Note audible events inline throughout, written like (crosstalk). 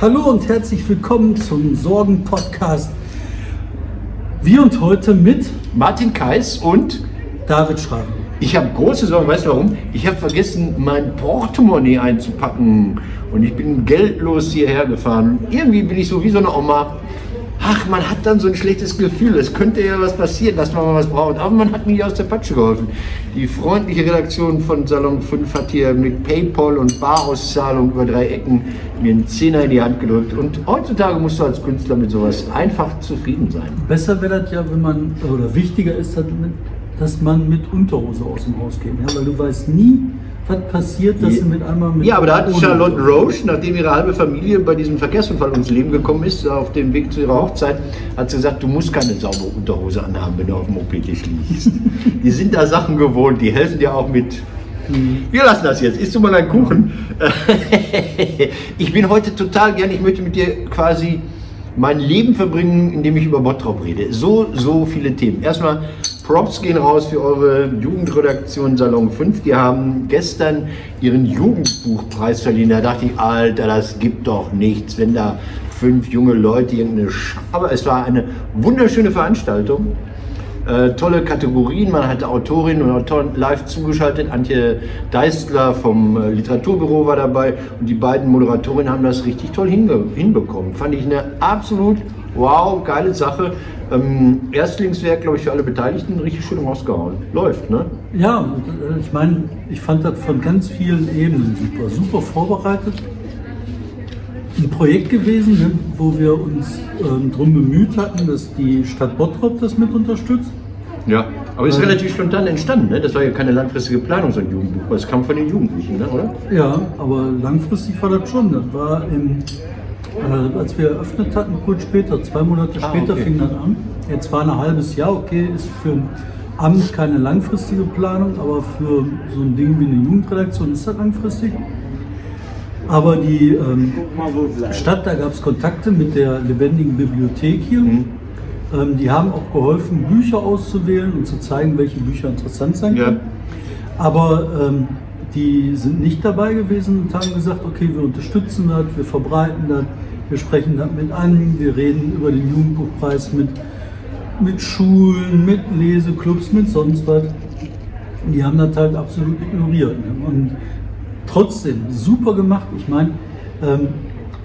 Hallo und herzlich willkommen zum Sorgen-Podcast. Wir und heute mit Martin Kais und David Schraben. ich habe große Sorgen. Weißt du warum? Ich habe vergessen, mein Portemonnaie einzupacken und ich bin geldlos hierher gefahren. Irgendwie bin ich so wie so eine Oma. Ach, man hat dann so ein schlechtes Gefühl. Es könnte ja was passieren, dass man mal was braucht. Aber man hat mir aus der Patsche geholfen. Die freundliche Redaktion von Salon 5 hat hier mit Paypal und Barauszahlung über drei Ecken mir einen Zehner in die Hand gedrückt. Und heutzutage musst du als Künstler mit sowas einfach zufrieden sein. Besser wäre das ja, wenn man, oder wichtiger ist das, dass man mit Unterhose aus dem Haus geht. Ja? Weil du weißt nie, was passiert, dass Ja. du mit einmal mit Ja, aber da hat Charlotte Roche, nachdem ihre halbe Familie bei diesem Verkehrsunfall ums Leben gekommen ist, auf dem Weg zu ihrer Hochzeit, hat sie gesagt, du musst keine saubere Unterhose anhaben, wenn du auf dem OP-Tisch liegst. (laughs) die sind da Sachen gewohnt, die helfen dir auch mit. Wir lassen das jetzt. Isst du mal einen Kuchen? (laughs) ich bin heute total gern, ich möchte mit dir quasi mein Leben verbringen, indem ich über Bottrop rede. So, so viele Themen. Erstmal, Props gehen raus für eure Jugendredaktion Salon 5. Die haben gestern ihren Jugendbuchpreis verliehen. Da dachte ich, Alter, das gibt doch nichts, wenn da fünf junge Leute irgendeine Sch Aber es war eine wunderschöne Veranstaltung. Äh, tolle Kategorien. Man hatte Autorinnen und Autoren live zugeschaltet. Antje Deistler vom äh, Literaturbüro war dabei und die beiden Moderatorinnen haben das richtig toll hinbekommen. Fand ich eine absolut wow, geile Sache. Ähm, Erstlingswerk, glaube ich, für alle Beteiligten richtig schön rausgehauen. Läuft, ne? Ja, äh, ich meine, ich fand das von ganz vielen Ebenen super. Super vorbereitet. Ein Projekt gewesen, ne, wo wir uns ähm, darum bemüht hatten, dass die Stadt Bottrop das mit unterstützt. Ja. Aber ist Ähm. relativ spontan entstanden, ne? Das war ja keine langfristige Planung, so ein Jugendbuch. Das kam von den Jugendlichen, ne? oder? Ja, aber langfristig war das schon. Das war im, äh, als wir eröffnet hatten, kurz später, zwei Monate Ah, später okay. fing das an. Jetzt war ein halbes Jahr, okay, ist für ein Amt keine langfristige Planung, aber für so ein Ding wie eine Jugendredaktion ist das langfristig. Aber die ähm, Stadt, da gab es Kontakte mit der lebendigen Bibliothek hier. Mhm. Ähm, die haben auch geholfen, Bücher auszuwählen und zu zeigen, welche Bücher interessant sein Ja. können. Aber ähm, die sind nicht dabei gewesen und haben gesagt, okay, wir unterstützen das, wir verbreiten das, wir sprechen das mit an, wir reden über den Jugendbuchpreis mit, mit Schulen, mit Leseclubs, mit sonst was. Die haben das halt absolut ignoriert. Ne? Und trotzdem super gemacht. Ich meine, ähm,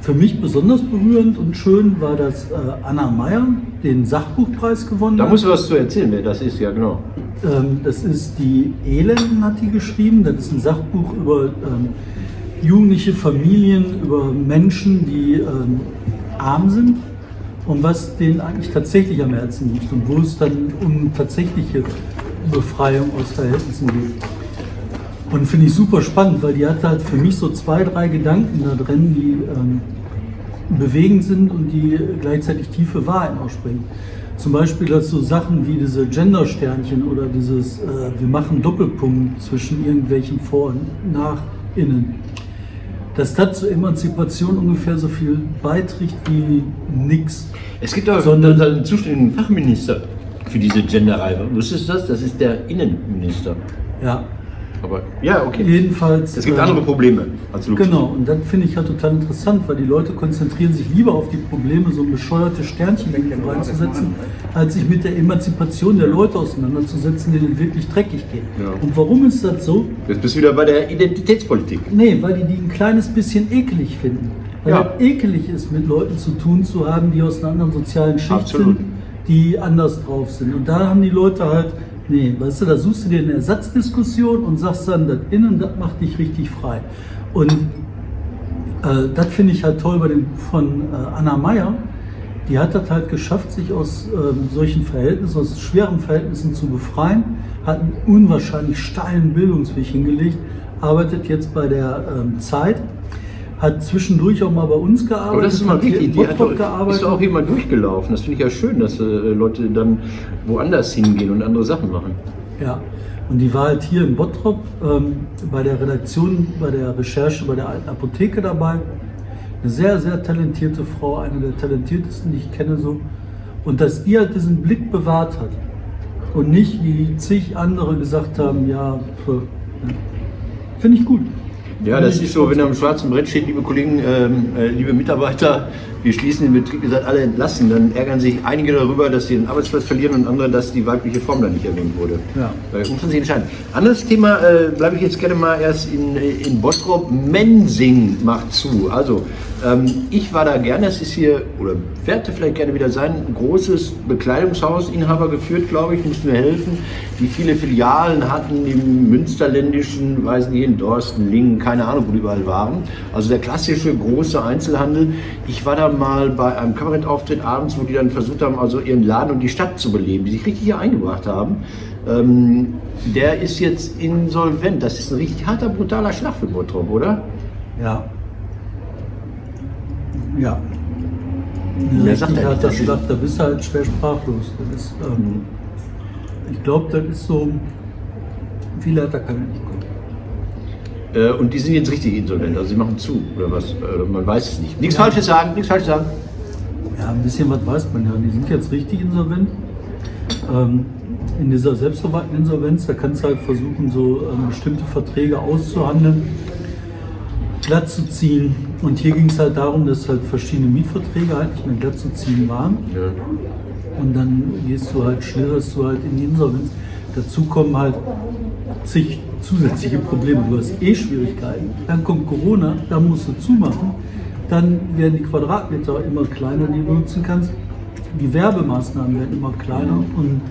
für mich besonders berührend und schön war, dass äh, Anna Meyer den Sachbuchpreis gewonnen Da hat. musst du was zu erzählen, wer das ist, ja genau. Ähm, das ist die Elenden, hat die geschrieben. Das ist ein Sachbuch über ähm, jugendliche Familien, über Menschen, die ähm, arm sind und was denen eigentlich tatsächlich am Herzen liegt und wo es dann um tatsächliche Befreiung aus Verhältnissen geht. Und finde ich super spannend, weil die hat halt für mich so zwei, drei Gedanken da drin, die ähm, bewegend sind und die gleichzeitig tiefe Wahrheiten aussprechen. Zum Beispiel, dass so Sachen wie diese Gender-Sternchen oder dieses, äh, wir machen Doppelpunkt zwischen irgendwelchen Vor- und Nach-Innen, dass das zur Emanzipation ungefähr so viel beiträgt wie nix. Es gibt auch Sondern- einen zuständigen Fachminister für diese Genderreihe. Wusstest du das? Das ist der Innenminister. Ja, Aber ja, okay. jedenfalls. Es gibt äh, andere Probleme als Luxus. Genau, und das finde ich halt total interessant, weil die Leute konzentrieren sich lieber auf die Probleme, so bescheuerte Sternchen reinzusetzen, als sich mit der Emanzipation der Leute auseinanderzusetzen, denen wirklich dreckig geht. Ja. Und warum ist das so? Jetzt bist du wieder bei der Identitätspolitik. Nee, weil die die ein kleines bisschen ekelig finden. Weil Ja. es ekelig ist, mit Leuten zu tun zu haben, die aus einer anderen sozialen Schicht Absolut. sind, die anders drauf sind. Und da haben die Leute halt, nee, weißt du, da suchst du dir eine Ersatzdiskussion und sagst dann, das Innen, das macht dich richtig frei. Und äh, das finde ich halt toll bei dem von äh, Anna Meyer. Die hat das halt geschafft, sich aus ähm, solchen Verhältnissen, aus schweren Verhältnissen zu befreien, hat einen unwahrscheinlich steilen Bildungsweg hingelegt, arbeitet jetzt bei der ähm, Zeit, hat zwischendurch auch mal bei uns gearbeitet, Aber das ist mal wichtig. in Die hat doch, gearbeitet. ist auch jemand durchgelaufen. Das finde ich ja schön, dass äh, Leute dann woanders hingehen und andere Sachen machen. Ja, und die war halt hier in Bottrop ähm, bei der Redaktion, bei der Recherche, bei der alten Apotheke dabei. Eine sehr, sehr talentierte Frau, eine der talentiertesten, die ich kenne so. Und dass die halt diesen Blick bewahrt hat. Und nicht, wie zig andere gesagt haben, ja, pf, ja. finde ich gut. Ja, das ist so, wenn am schwarzen Brett steht, liebe Kollegen, ähm, äh, liebe Mitarbeiter, wir schließen den Betrieb, ihr seid alle entlassen, dann ärgern sich einige darüber, dass sie den Arbeitsplatz verlieren und andere, dass die weibliche Form da nicht erwähnt wurde. Ja. Da muss man sich entscheiden. Anderes Thema, äh, bleibe ich jetzt gerne mal erst in, äh, in Bottrop. Mensing macht zu. Also, ähm, ich war da gerne, es ist hier, oder werde vielleicht gerne wieder sein, ein großes Bekleidungshaus, Inhaber geführt, glaube ich, mussten mir helfen, die viele Filialen hatten im Münsterländischen, weiß nicht, in Dorsten, Lingen, keine Ahnung, wo die überall waren. Also der klassische große Einzelhandel. Ich war da mal bei einem Kabarettauftritt abends, wo die dann versucht haben, also ihren Laden und die Stadt zu beleben, die sich richtig hier eingebracht haben. Ähm, der ist jetzt insolvent. Das ist ein richtig harter, brutaler Schlag für Bottrop, oder? Ja. Ja. Wer Ein sagt harter Schlag, da bist du halt schwer sprachlos. Ist, ähm, ich glaube, das ist so, viel kann er nicht kommen. Äh, und die sind jetzt richtig insolvent, also sie machen zu, oder was? Äh, man weiß es nicht. Nichts Falsches sagen, nichts Falsches sagen. Ja, ein bisschen was weiß man ja. Die sind jetzt richtig insolvent. Ähm, in dieser selbstverwalteten Insolvenz, da kannst du halt versuchen, so ähm, bestimmte Verträge auszuhandeln, glatt zu ziehen. Und hier ging es halt darum, dass halt verschiedene Mietverträge halt nicht mehr glatt zu ziehen waren. Ja. Und dann gehst du halt, schlitterst du halt in die Insolvenz. Dazu kommen halt zig zusätzliche Probleme. Du hast eh Schwierigkeiten. Dann kommt Corona, dann musst du zumachen. Dann werden die Quadratmeter immer kleiner, die du nutzen kannst. Die Werbemaßnahmen werden immer kleiner und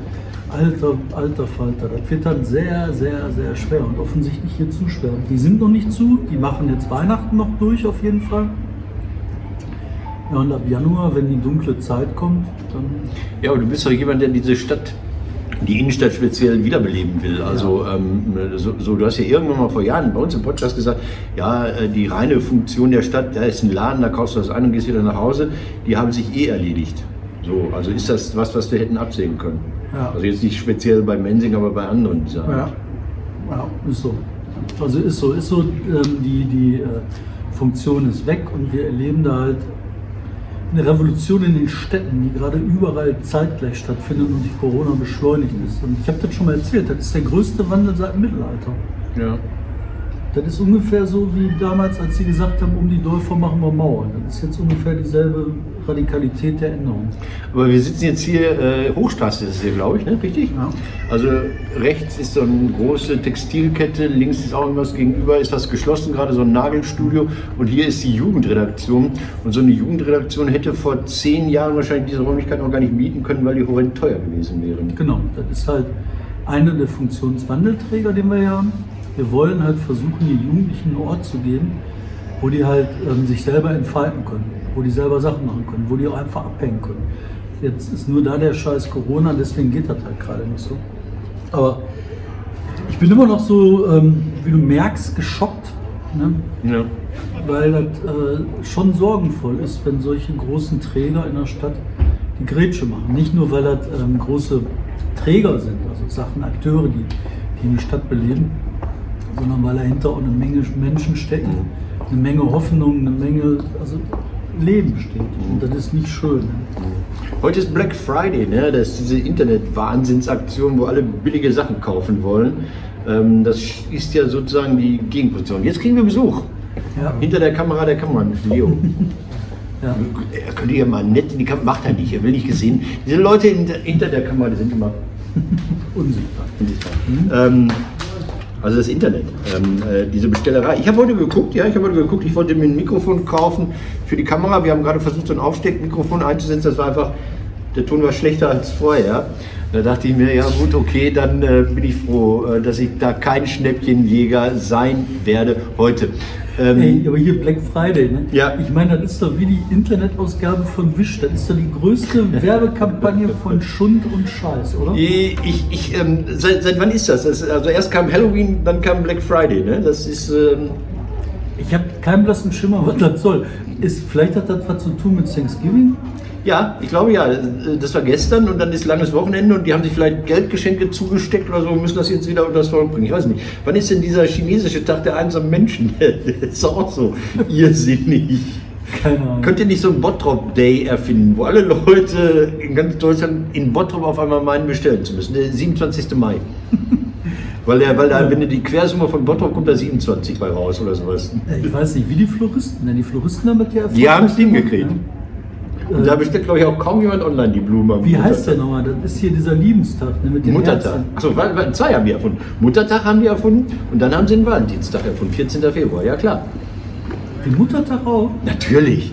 alter, alter Falter. Das wird dann sehr, sehr, sehr schwer und offensichtlich hier zu schwer. Die sind noch nicht zu, die machen jetzt Weihnachten noch durch auf jeden Fall. Ja, und ab Januar, wenn die dunkle Zeit kommt, dann Ja, aber du bist doch jemand, der diese Stadt, die Innenstadt speziell wiederbeleben will. Also ähm, so, so, du hast ja irgendwann mal vor Jahren bei uns im Podcast gesagt, ja, äh, die reine Funktion der Stadt, da ist ein Laden, da kaufst du das ein und gehst wieder nach Hause, die haben sich eh erledigt. So, also ist das was, was wir hätten absehen können. Ja. Also jetzt nicht speziell bei Mensing, aber bei anderen dieser Ja, ja ist so. Also ist so, ist so, ähm, die, die äh, Funktion ist weg und wir erleben da halt eine Revolution in den Städten, die gerade überall zeitgleich stattfindet und durch Corona beschleunigt ist. Und ich habe das schon mal erzählt, das ist der größte Wandel seit dem Mittelalter. Ja. Das ist ungefähr so wie damals, als sie gesagt haben, um die Dörfer machen wir Mauern. Das ist jetzt ungefähr dieselbe Radikalität der Änderung. Aber wir sitzen jetzt hier, äh, Hochstraße ist es hier, glaube ich, ne? richtig? Ja. Also rechts ist so eine große Textilkette, links ist auch irgendwas gegenüber, ist was geschlossen, gerade so ein Nagelstudio. Und hier ist die Jugendredaktion. Und so eine Jugendredaktion hätte vor zehn Jahren wahrscheinlich diese Räumlichkeit auch gar nicht mieten können, weil die horrend teuer gewesen wären. Genau, das ist halt einer der Funktionswandelträger, den wir hier haben. Wir wollen halt versuchen, den Jugendlichen einen Ort zu geben, wo die halt ähm, sich selber entfalten können, wo die selber Sachen machen können, wo die auch einfach abhängen können. Jetzt ist nur da der scheiß Corona, deswegen geht das halt gerade nicht so. Aber ich bin immer noch so, ähm, wie du merkst, geschockt, ne? Ja. weil das äh, schon sorgenvoll ist, wenn solche großen Träger in der Stadt die Grätsche machen. Nicht nur, weil das ähm, große Träger sind, also Sachen, Akteure, die, die eine Stadt beleben, sondern weil dahinter auch eine Menge Menschen stecken, eine Menge Hoffnung, eine Menge also Leben steht. Und das ist nicht schön. Heute ist Black Friday, ne? das ist diese Internet-Wahnsinnsaktion, wo alle billige Sachen kaufen wollen. Ähm, das ist ja sozusagen die Gegenposition. Jetzt kriegen wir Besuch. Ja. Hinter der Kamera der Kameramann, Leo. (laughs) Ja. Er könnte ja mal nett in die Kamera, macht er nicht, er will nicht gesehen. Diese Leute hinter, hinter der Kamera, die sind immer (laughs) Unsichtbar. unsichtbar. Ähm, also das Internet, ähm, äh, diese Bestellerei. Ich habe heute geguckt, ja, ich habe heute geguckt, ich wollte mir ein Mikrofon kaufen für die Kamera. Wir haben gerade versucht, so ein Aufsteckmikrofon einzusetzen. Das war einfach, der Ton war schlechter als vorher. Da dachte ich mir, ja gut, okay, dann äh, bin ich froh, äh, dass ich da kein Schnäppchenjäger sein werde heute. Ähm, Ey, aber hier Black Friday, ne? Ja. Ich meine, das ist doch wie die Internetausgabe von Wish. Das ist doch die größte (laughs) Werbekampagne von Schund und Scheiß, oder? Ich, ich, ähm, seit, seit wann ist das? das? Also erst kam Halloween, dann kam Black Friday, ne? Das ist, ähm, Ich habe keinen blassen Schimmer, was das soll. Ist, vielleicht hat das was zu tun mit Thanksgiving? Ja, ich glaube ja, das war gestern und dann ist langes Wochenende und die haben sich vielleicht Geldgeschenke zugesteckt oder so und müssen das jetzt wieder unter das Volk bringen. Ich weiß nicht. Wann ist denn dieser chinesische Tag der einsamen Menschen? (laughs) Das ist auch so irrsinnig. Keine Ahnung. Könnt ihr nicht so einen Bottrop Day erfinden, wo alle Leute in ganz Deutschland in Bottrop auf einmal meinen, bestellen zu müssen? Der 27. Mai. (laughs) Weil, der, weil da, wenn du die Quersumme von Bottrop kommt da 27 bei raus oder sowas. Ich weiß nicht, wie die Floristen, denn die Floristen haben das ja Die haben es hingekriegt. gemacht, ne? Und da bestellt, glaube ich, auch kaum jemand online die Blumen. Wie heißt der nochmal? Das ist hier dieser Liebenstag ne, mit den Muttertag. Achso, zwei haben die erfunden. Muttertag haben die erfunden und dann haben sie den Valentinstag erfunden, 14. Februar, ja klar. Den Muttertag auch? Natürlich.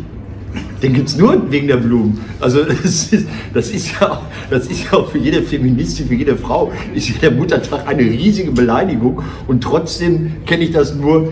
Den gibt es nur wegen der Blumen. Also (laughs) das ist, das, ist ja auch, das ist ja auch für jede Feministin, für jede Frau, ist der Muttertag eine riesige Beleidigung. Und trotzdem kenne ich das nur,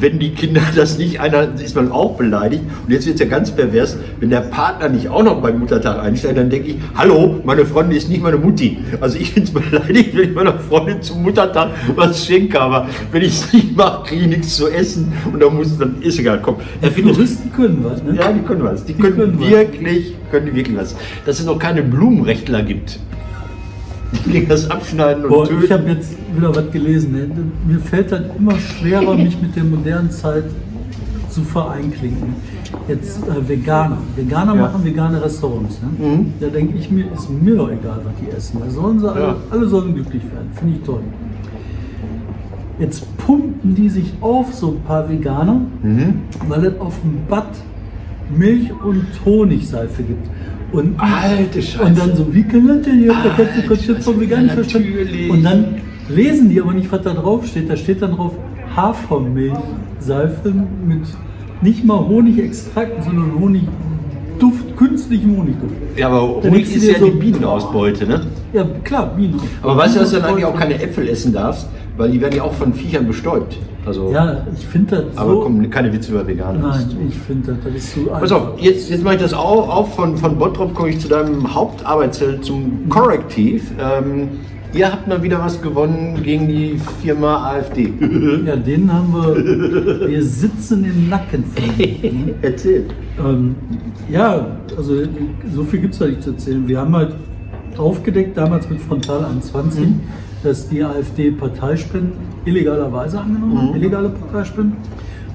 wenn die Kinder (laughs) das nicht, einer ist man auch beleidigt. Und jetzt wird es ja ganz pervers, wenn der Partner nicht auch noch beim Muttertag einsteigt, dann denke ich, hallo, meine Freundin ist nicht meine Mutti. Also ich bin (laughs) beleidigt, wenn ich meiner Freundin zum Muttertag was schenke, aber wenn ich es nicht mache, kriege ich nichts zu essen und dann muss dann ist egal, komm. Die Floristen können was, ne? Ja, die können was. Die, Die können, können was. wirklich, können die wirklich was. Dass es noch keine Blumenrechtler gibt. Gegen das Abschneiden und Boah, Töten. ich habe jetzt wieder was gelesen. Ne? Mir fällt dann immer schwerer, mich mit der modernen Zeit zu vereinklinken. Jetzt äh, Veganer. Veganer Ja. machen vegane Restaurants. Ne? Mhm. Da denke ich mir, ist mir doch egal, was die essen. Da sollen sie alle, Ja. alle sollen glücklich werden. Finde ich toll. Jetzt pumpen die sich auf, so ein paar Veganer, Mhm. weil es auf dem Bad Milch und Honigseife gibt. Und, Alte Scheiße. und dann so, wie kann das denn? Hab das ganze Alter Konzept von vegan ja, verstanden. Und dann lesen die aber nicht, was da drauf steht. Da steht dann drauf Hafermilchseife mit nicht mal Honigextrakt, sondern Honigduft, künstlichen Honigduft. ja, aber Honig du ist ja so, die Bienenausbeute, ne? Ja, klar, Bienen. Aber weißt du, dass du dann eigentlich auch keine Äpfel essen darfst? Weil die werden ja auch von Viechern bestäubt. Also, Ja, ich finde das aber so... komm, keine Witze über Veganer. Nein, ich finde das, das ist so Pass auf, jetzt, jetzt mache ich das auch. Auch von, von Bottrop komme ich zu deinem Hauptarbeitsfeld, zum Korrektiv. Ähm, ihr habt mal wieder was gewonnen gegen die Firma AfD. (laughs) Ja, den haben wir. Wir sitzen im Nacken. (laughs) Erzähl. ähm, ja, also so viel gibt es da nicht zu erzählen. Wir haben halt aufgedeckt, damals mit Frontal 21, dass die AfD Parteispenden illegalerweise angenommen hat, illegale Parteispenden.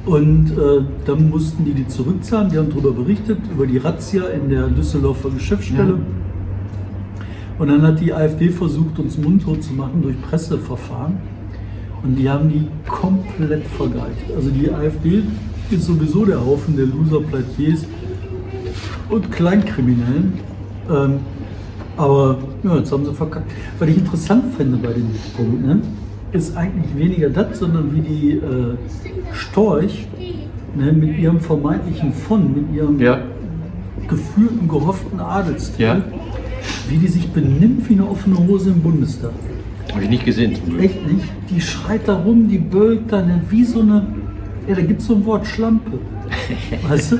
Und äh, dann mussten die die zurückzahlen. Die haben darüber berichtet, über die Razzia in der Düsseldorfer Geschäftsstelle. Und dann hat die AfD versucht, uns mundtot zu machen durch Presseverfahren. Und die haben die komplett vergeigt. Also die AfD ist sowieso der Haufen der Loser-Platiers und Kleinkriminellen. Ähm, aber ja, jetzt haben sie verkackt. Was ich interessant finde bei dem Punkt, ne, ist eigentlich weniger das, sondern wie die äh, Storch ne, mit ihrem vermeintlichen von, mit ihrem Ja. gefühlten, gehofften Adelstitel, Ja. wie die sich benimmt wie eine offene Hose im Bundestag. Habe ich nicht gesehen. Echt nicht? Die schreit da rum, die bölkt da ne, wie so eine, ja, da gibt es so ein Wort Schlampe. (laughs) Weißt du?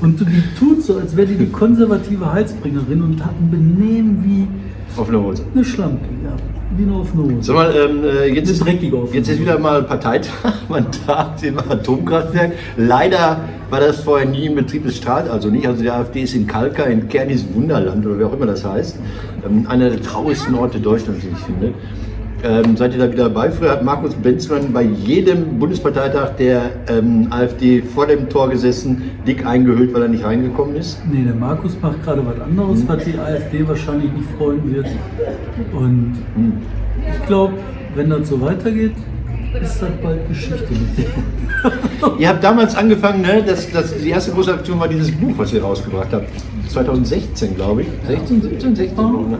Und die tut so, als wäre die die konservative Heilsbringerin und hat ein Benehmen wie Offene Hose. eine Schlampe, ja. Wie eine offene Hose. Sag mal, ähm, äh, jetzt, Eine ist, jetzt ist wieder mal Parteitag, (laughs) man tagt im Atomkraftwerk. Leider war das vorher nie im Betrieb des Staates, also nicht. Also die AfD ist in Kalka, in Kernis Wunderland oder wie auch immer das heißt. Ähm, einer der traurigsten Orte Deutschlands, wie ich finde. Ähm, seid ihr da wieder dabei? Früher hat Markus Benzmann bei jedem Bundesparteitag der ähm, AfD vor dem Tor gesessen, dick eingehüllt, weil er nicht reingekommen ist. Nee, der Markus macht gerade was anderes, was die AfD wahrscheinlich nicht freuen wird. Und ich glaube, wenn das so weitergeht, ist das bald Geschichte mit denen. (laughs) Ihr habt damals angefangen, ne, das, das, die erste große Aktion war dieses Buch, was ihr rausgebracht habt. 2016, glaube ich. 16, 17, 16, Ja. ne?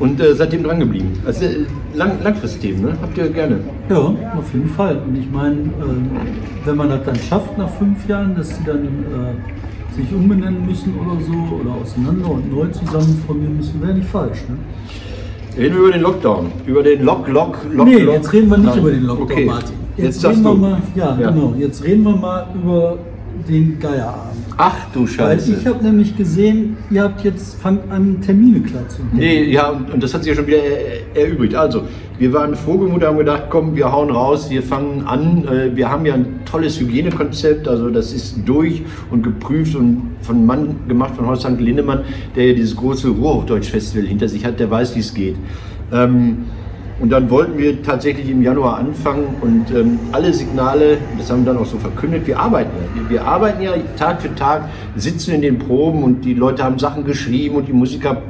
Und äh, seitdem dran geblieben. Also äh, lang, Langfristthemen, ne? Habt ihr gerne. Ja, auf jeden Fall. Und ich meine, ähm, wenn man das dann schafft nach fünf Jahren, dass sie dann äh, sich umbenennen müssen oder so oder auseinander und neu zusammen formieren müssen, wäre nicht falsch. Ne? Reden wir über den Lockdown. Über den Lock, Lock, Lock, nee, Lock. jetzt reden wir nicht Nein. über den Lockdown, okay. Martin. Jetzt, Jetzt, reden wir du. mal, ja, genau. Jetzt reden wir mal über den Geierabend. Ach du Weil Scheiße. ich habe nämlich gesehen, ihr habt jetzt fangt an Termine klar zu machen. Nee, ja, und, das hat sich ja schon wieder er- erübrigt. Also, wir waren frohgemut, haben gedacht, komm, wir hauen raus, wir fangen an. Äh, Wir haben ja ein tolles Hygienekonzept, also das ist durch und geprüft und von einem Mann gemacht, von Horst St. Lindemann, der ja dieses große Ruhrhochdeutsch-Festival hinter sich hat, der weiß, wie es geht. Ähm, und dann wollten wir tatsächlich im Januar anfangen und ähm, alle Signale, das haben wir dann auch so verkündet, wir arbeiten ja. Wir, arbeiten ja Tag für Tag, sitzen in den Proben und die Leute haben Sachen geschrieben und die Musiker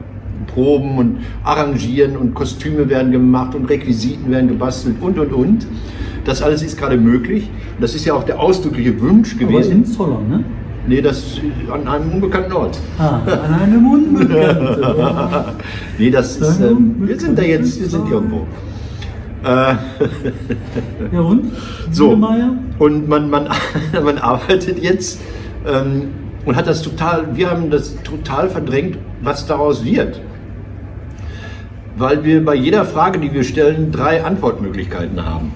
proben und arrangieren und Kostüme werden gemacht und Requisiten werden gebastelt und und und. Das alles ist gerade möglich. Das ist ja auch der ausdrückliche Wunsch Aber gewesen. in Zollern, ne? Nee, das an einem unbekannten Ort. Ah, an einem Unbekannten. (laughs) nee, das ist, ähm, wir sind da jetzt, wir sind irgendwo. Äh, Ja und? so, Wiedemeyer? und man, man, (laughs) man arbeitet jetzt ähm, und hat das total, wir haben das total verdrängt, was daraus wird. Weil wir bei jeder Frage, die wir stellen, drei Antwortmöglichkeiten haben.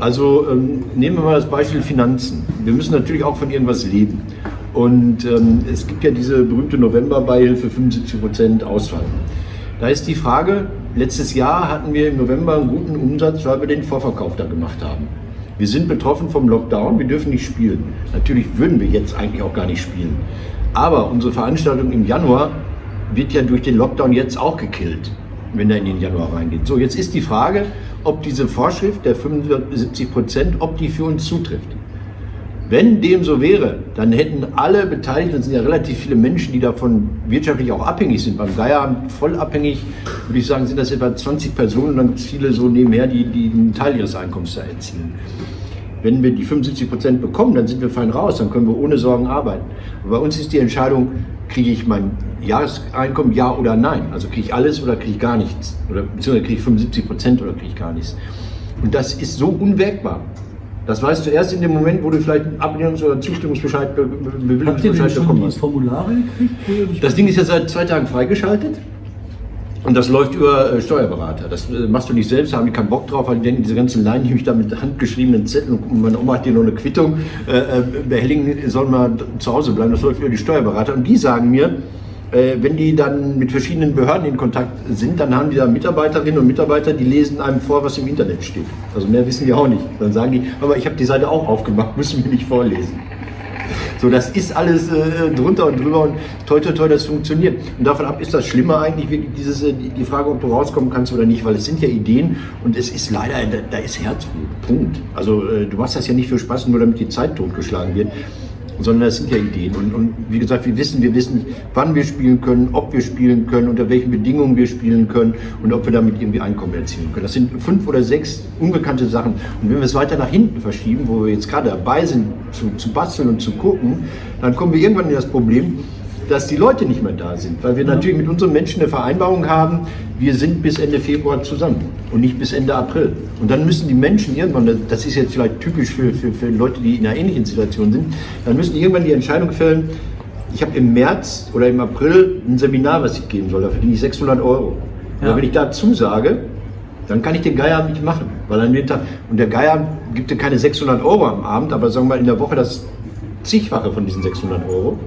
Also ähm, nehmen wir mal das Beispiel Finanzen. Wir müssen natürlich auch von irgendwas leben. Und ähm, es gibt ja diese berühmte November-Beihilfe 75% Ausfall. Da ist die Frage, letztes Jahr hatten wir im November einen guten Umsatz, weil wir den Vorverkauf da gemacht haben. Wir sind betroffen vom Lockdown, wir dürfen nicht spielen. Natürlich würden wir jetzt eigentlich auch gar nicht spielen. Aber unsere Veranstaltung im Januar wird ja durch den Lockdown jetzt auch gekillt, wenn er in den Januar reingeht. So, jetzt ist die Frage, ob diese Vorschrift der 75 Prozent, ob die für uns zutrifft. Wenn dem so wäre, dann hätten alle Beteiligten, das sind ja relativ viele Menschen, die davon wirtschaftlich auch abhängig sind. Beim Geierabend voll abhängig, würde ich sagen, sind das etwa 20 Personen und dann gibt es viele so nebenher, die, die einen Teil ihres Einkommens da erzielen. Wenn wir die 75 Prozent bekommen, dann sind wir fein raus, dann können wir ohne Sorgen arbeiten. Aber bei uns ist die Entscheidung, kriege ich mein Jahreseinkommen, ja oder nein? Also kriege ich alles oder kriege ich gar nichts? Oder beziehungsweise kriege ich 75 Prozent oder kriege ich gar nichts? Und das ist so unwägbar. Das weißt du erst in dem Moment, wo du vielleicht einen Ablehnungs- oder Zustimmungsbescheid, Be- Be- Bewilligungsbescheid bekommen hast. Formulare gekriegt? Das Ding ist ja seit zwei Tagen freigeschaltet. Und das läuft über äh, Steuerberater. Das äh, machst du nicht selbst, da haben die keinen Bock drauf, weil die denken, diese ganzen Leinen, die mich da mit handgeschriebenen Zetteln und meine Oma hat hier noch eine Quittung, äh, äh, behelligen, sollen mal zu Hause bleiben. Das läuft über die Steuerberater. Und die sagen mir, wenn die dann mit verschiedenen Behörden in Kontakt sind, dann haben die da Mitarbeiterinnen und Mitarbeiter, die lesen einem vor, was im Internet steht. Also mehr wissen die auch nicht. Dann sagen die, aber ich habe die Seite auch aufgemacht, (laughs) müssen wir nicht vorlesen. So, das ist alles äh, drunter und drüber und toi toi toi, das funktioniert. Und davon ab ist das Schlimmer eigentlich wirklich dieses, äh, die, Frage, ob du rauskommen kannst oder nicht, weil es sind ja Ideen und es ist leider, da, da ist Herzblut. Punkt. Also äh, du machst das ja nicht für Spaß, nur damit die Zeit totgeschlagen wird. Sondern das sind ja Ideen. Und, und wie gesagt, wir wissen, wir wissen, wann wir spielen können, ob wir spielen können, unter welchen Bedingungen wir spielen können und ob wir damit irgendwie Einkommen erzielen können. Das sind fünf oder sechs unbekannte Sachen. Und wenn wir es weiter nach hinten verschieben, wo wir jetzt gerade dabei sind, zu, zu basteln und zu gucken, dann kommen wir irgendwann in das Problem, dass die Leute nicht mehr da sind. Weil wir natürlich mit unseren Menschen eine Vereinbarung haben, wir sind bis Ende Februar zusammen und nicht bis Ende April. Und dann müssen die Menschen irgendwann, das ist jetzt vielleicht typisch für, für, für Leute, die in einer ähnlichen Situation sind, dann müssen die irgendwann die Entscheidung fällen, ich habe im März oder im April ein Seminar, was ich geben soll, da verdiene ich 600 Euro. Ja. Wenn ich da zusage, dann kann ich den Geier nicht machen. Weil an dem Tag, und der Geier gibt dir keine 600 Euro am Abend, aber sagen wir mal in der Woche das zigfache von diesen 600 Euro.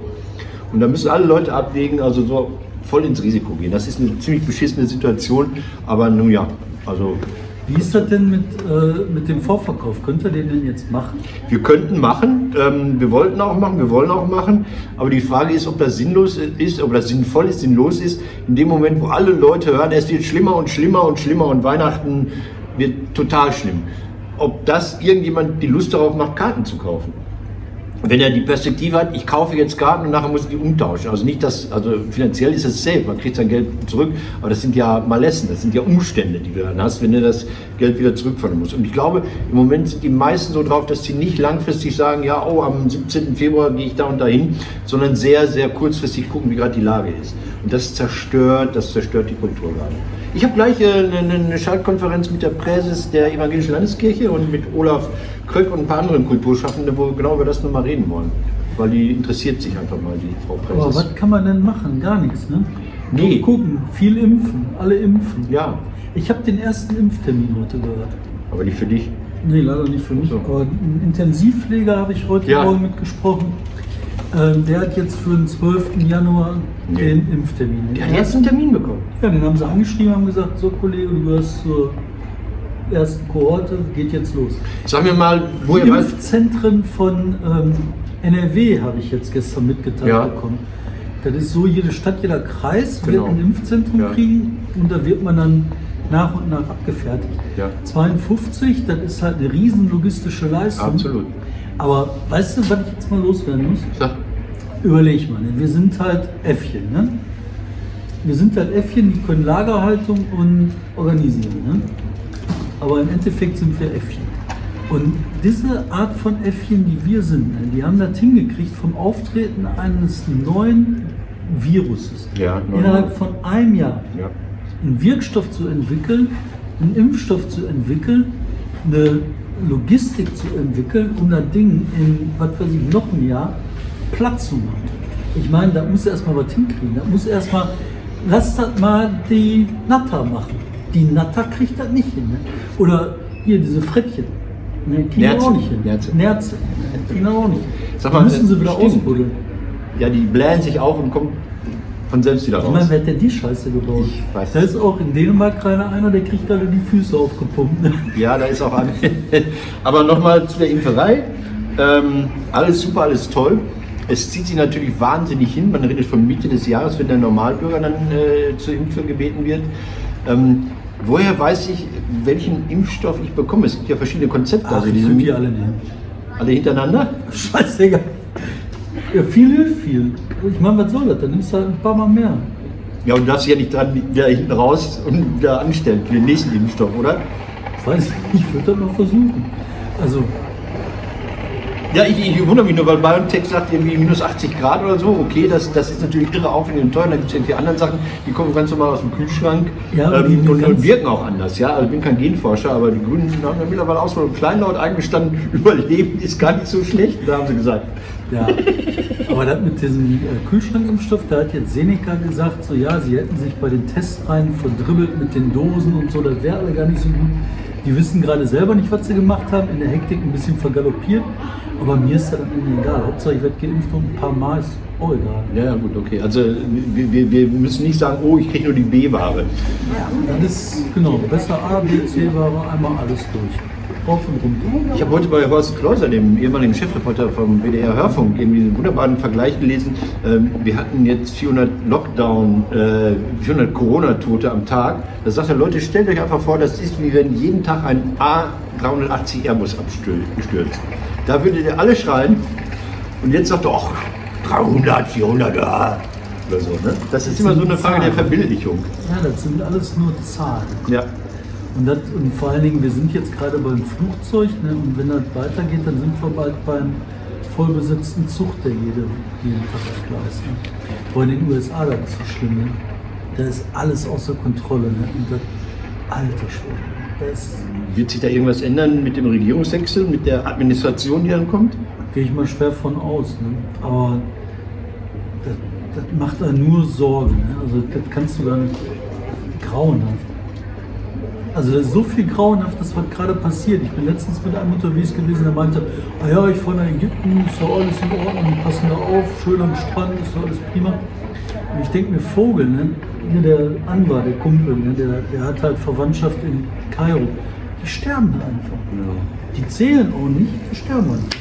Und da müssen alle Leute abwägen, also so voll ins Risiko gehen. Das ist eine ziemlich beschissene Situation, aber nun ja, also Wie ist das denn mit, äh, mit dem Vorverkauf? Könnt ihr den denn jetzt machen? wir könnten machen, ähm, wir wollten auch machen, wir wollen auch machen, aber die Frage ist, ob das sinnlos ist, ob das sinnvoll ist, sinnlos ist, in dem Moment, wo alle Leute hören, es wird schlimmer und schlimmer und schlimmer und Weihnachten wird total schlimm. Ob das irgendjemand die Lust darauf macht, Karten zu kaufen. Wenn er die Perspektive hat, ich kaufe jetzt Karten und nachher muss ich die umtauschen. Also nicht das, also finanziell ist es safe, man kriegt sein Geld zurück, aber das sind ja Malessen, das sind ja Umstände, die du dann hast, wenn du das Geld wieder zurückfahren musst. Und ich glaube, im Moment sind die meisten so drauf, dass sie nicht langfristig sagen, ja, oh, am 17. Februar gehe ich da und dahin, sondern sehr, sehr kurzfristig gucken, wie gerade die Lage ist. Und das zerstört, das zerstört die Kultur gerade. Ich habe gleich äh, eine, Schaltkonferenz mit der Präses der Evangelischen Landeskirche und mit Olaf Kröck und ein paar anderen Kulturschaffenden, wo wir genau über das nochmal reden wollen. Weil die interessiert sich einfach mal, die Frau Aber Präses. was kann man denn machen? Gar nichts, ne? Nee. Nur Gucken, viel impfen, alle impfen. Ja, Ich habe den ersten Impftermin heute gehört. aber nicht für dich. Nee, leider nicht für mich. So. Aber einen Intensivpfleger habe ich heute Ja. Morgen mitgesprochen. Ähm, der hat jetzt für den 12. Januar Nee. den Impftermin. Der hat jetzt einen Termin bekommen. Ja, den haben sie angeschrieben, haben gesagt, so Kollege, du gehörst zur ersten Kohorte, geht jetzt los. Sag mir mal, wo Die ihr. Impfzentren von ähm, NRW habe ich jetzt gestern mitgeteilt Ja. bekommen. Das ist so, jede Stadt, jeder Kreis Genau. wird ein Impfzentrum Ja. kriegen und da wird man dann nach und nach abgefertigt. Ja. 52, das ist halt eine riesen logistische Leistung. Absolut. Aber weißt du, was ich jetzt mal loswerden muss? Sag. Überleg mal, ne? wir sind halt Äffchen, ne? wir sind halt Äffchen, die können Lagerhaltung und organisieren. Ne? Aber im Endeffekt sind wir Äffchen. Und diese Art von Äffchen, die wir sind, ne, die haben das hingekriegt vom Auftreten eines neuen Viruses. Ja, innerhalb von einem Jahr Ja. einen Wirkstoff zu entwickeln, einen Impfstoff zu entwickeln, eine Logistik zu entwickeln, um das Ding in, was weiß ich, noch ein Jahr platt zu machen. Ich meine, da muss erstmal was hinkriegen. Da muss erstmal, lass das mal die Natter machen. Die Natter kriegt das nicht hin. Ne? Oder hier diese Frettchen. Ne, kriegen Nerze. auch nicht hin. Nerze. Nerze. Kriegen auch nicht hin. Sag mal, müssen sie wieder stimmt. ausbuddeln. Ja, die blähen sich auf und kommen von selbst wieder Ich raus. meine, wer hat denn die Scheiße gebaut? Ich weiß Da ist auch in Dänemark keiner einer, der kriegt alle die Füße aufgepumpt. Ne? (laughs) Ja, da ist auch an. (laughs) Aber nochmal zu der Impferei. Ähm, alles super, alles toll. Es zieht sich natürlich wahnsinnig hin. Man redet von Mitte des Jahres, wenn der Normalbürger dann äh, zur Impfung gebeten wird. Ähm, woher weiß ich, welchen Impfstoff ich bekomme? Es gibt ja verschiedene Konzepte. Ach, also die sind die alle nehmen. alle hintereinander. (laughs) Scheißegal. Ja, viel hilft viel. Ich meine, was soll das? Dann nimmst du halt ein paar Mal mehr. Ja, und du darfst ja nicht dran wieder hinten raus und wieder anstellen für den nächsten Impfstoff, oder? Ich weiß nicht, ich würde das mal versuchen. Also, Ja, ich, ich wundere mich nur, weil BioNTech sagt irgendwie minus 80 Grad oder so. Okay, das, das ist natürlich irre aufwendig und teuer. Da gibt es irgendwie andere Sachen, die kommen ganz normal aus dem Kühlschrank Ja, ähm, und, und wirken auch anders. Ja, also ich bin kein Genforscher, aber die Grünen haben ja mittlerweile Auswahl und Kleinlaut eingestanden, (laughs) Überleben ist gar nicht so schlecht, da haben sie gesagt. Ja. Aber das mit diesem äh, Kühlschrankimpfstoff, da hat jetzt Seneca gesagt, so ja, sie hätten sich bei den Testreihen verdribbelt mit den Dosen und so, das wäre alle gar nicht so gut. Die wissen gerade selber nicht, was sie gemacht haben, in der Hektik ein bisschen vergaloppiert. Aber mir ist das am Ende egal. Hauptsache, ich werde geimpft und ein paar Mal ist auch egal. Ja, ja, gut, okay. Also wir, wir, wir müssen nicht sagen, oh, ich kriege nur die B-Ware. Das ist genau besser A, B, C Ware, einmal alles durch. Rauf und runter. Ich habe heute bei Horst Kleuser, dem ehemaligen Chefreporter vom WDR Hörfunk, irgendwie einen wunderbaren Vergleich gelesen. Ähm, wir hatten jetzt 400 Lockdown, äh, 400 Corona-Tote am Tag. Da sagt er, Leute, stellt euch einfach vor, das ist wie wenn jeden Tag ein A380 Airbus abstürzt. Da würdet ihr alle schreien. Und jetzt sagt er, ach, 300, 400, ja. Oder so, ne? Das ist immer so eine Frage der Verbildlichung. Ja, das sind alles nur Zahlen. Ja. Und, das, und vor allen Dingen, wir sind jetzt gerade beim Flugzeug ne, und wenn das weitergeht, dann sind wir bald beim vollbesetzten Zug, der jede, jeden Tag abgleist. Ne. Wo in den USA, das ist so schlimm. Ne. Da ist alles außer Kontrolle. Ne. Und das, alter Schwede, Wird sich da irgendwas ändern mit dem Regierungswechsel, mit der Administration, die dann kommt? gehe ich mal schwer von aus. Ne. Aber das, das macht da nur Sorgen. Ne. Also das kannst du gar nicht grauenhaft. Also das ist so viel Grauenhaftes, was gerade passiert. Ich bin letztens mit einem unterwegs gewesen, der meinte, ah ja, ich fahre nach Ägypten, ist doch alles in Ordnung, die passen da auf, schön am Strand, ist doch alles prima. Und ich denke mir, Vogel, ne? hier der Anwar, der Kumpel, ne? der, der hat halt Verwandtschaft in Kairo. Die sterben da einfach. Die zählen auch nicht, die sterben einfach.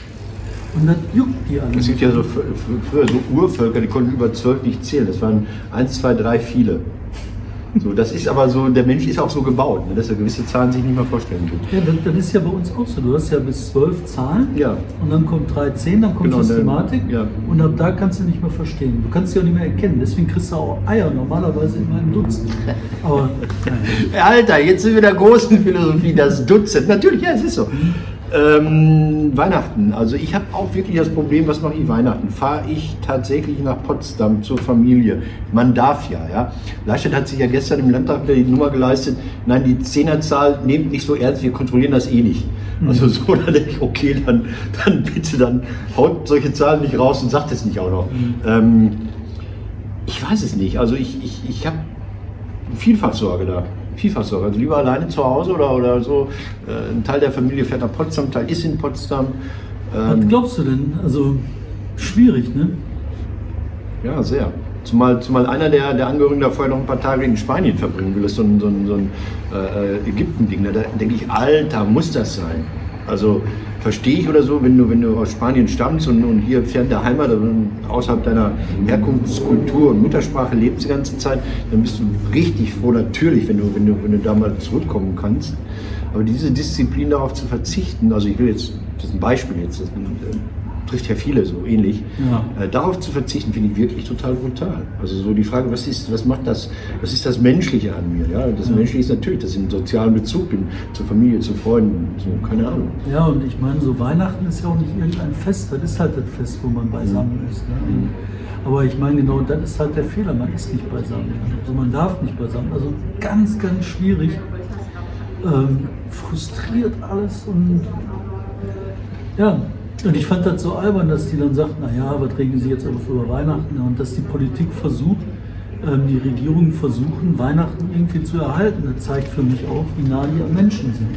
Und das juckt die alle. Es gibt ja so fr- fr- früher so Urvölker, die konnten über zwölf nicht zählen. Das waren eins, zwei, drei, viele. So, das ist aber so, der Mensch ist auch so gebaut, ne, dass er gewisse Zahlen sich nicht mehr vorstellen kann. Ja, das, das ist ja bei uns auch so. Du hast ja bis zwölf Zahlen Ja. und dann kommt 13, dann kommt Genau, Systematik dann- ja. und ab da kannst du nicht mehr verstehen. Du kannst sie auch nicht mehr erkennen. Deswegen kriegst du auch Eier normalerweise immer im Dutzend. Aber. (laughs) Alter, jetzt sind wir in der großen Philosophie, das Dutzend. Natürlich, ja, es ist so. Ähm, Weihnachten. Also ich habe auch wirklich das Problem, was mache ich Weihnachten? Fahre ich tatsächlich nach Potsdam zur Familie? Man darf ja, ja. Laschet hat sich ja gestern im Landtag wieder die Nummer geleistet, nein, die Zehnerzahl nehmt nicht so ernst, wir kontrollieren das eh nicht. Also so, (laughs) da denke ich, okay, dann, dann bitte, dann haut solche Zahlen nicht raus und sagt es nicht auch noch. Ähm, ich weiß es nicht. Also ich, ich, ich habe Vielfachsorge da. Vielfachsorge. Also lieber alleine zu Hause oder, oder so. Äh, ein Teil der Familie fährt nach Potsdam, ein Teil ist in Potsdam. was Ähm, glaubst du denn? Also schwierig, ne? ja, sehr. Zumal, zumal einer der, der Angehörigen da vorher noch ein paar Tage in Spanien verbringen will. Das ist so ein, so ein, so ein äh, Ägypten-Ding. Da denke ich, Alter, muss das sein? Also verstehe ich oder so, wenn du, wenn du aus Spanien stammst und, und hier fern der Heimat, also außerhalb deiner Herkunftskultur und Muttersprache lebst die ganze Zeit, dann bist du richtig froh, natürlich, wenn du, wenn du, wenn du da mal zurückkommen kannst. Aber diese Disziplin darauf zu verzichten, also ich will jetzt, das ist ein Beispiel jetzt, das, äh, trifft ja viele so ähnlich. Ja. Äh, darauf zu verzichten, finde ich wirklich total brutal. Also so die Frage, was ist, was macht das, was ist das Menschliche an mir? Ja, das Menschliche ist natürlich, dass ich einen sozialen Bezug bin, zur Familie, zu Freunden, so, keine Ahnung. Ja, und ich meine, so Weihnachten ist ja auch nicht irgendein Fest, das ist halt das Fest, wo man beisammen ist. Ne? Mhm. Aber ich meine, genau das ist halt der Fehler, man ist nicht beisammen. Also man darf nicht beisammen. Also ganz, ganz schwierig. Ähm, frustriert alles und ja, und ich fand das so albern, dass die dann sagt, naja, was regen sie jetzt auf über Weihnachten und dass die Politik versucht, ähm, die Regierungen versuchen, Weihnachten irgendwie zu erhalten. Das zeigt für mich auch, wie nah die am Menschen sind.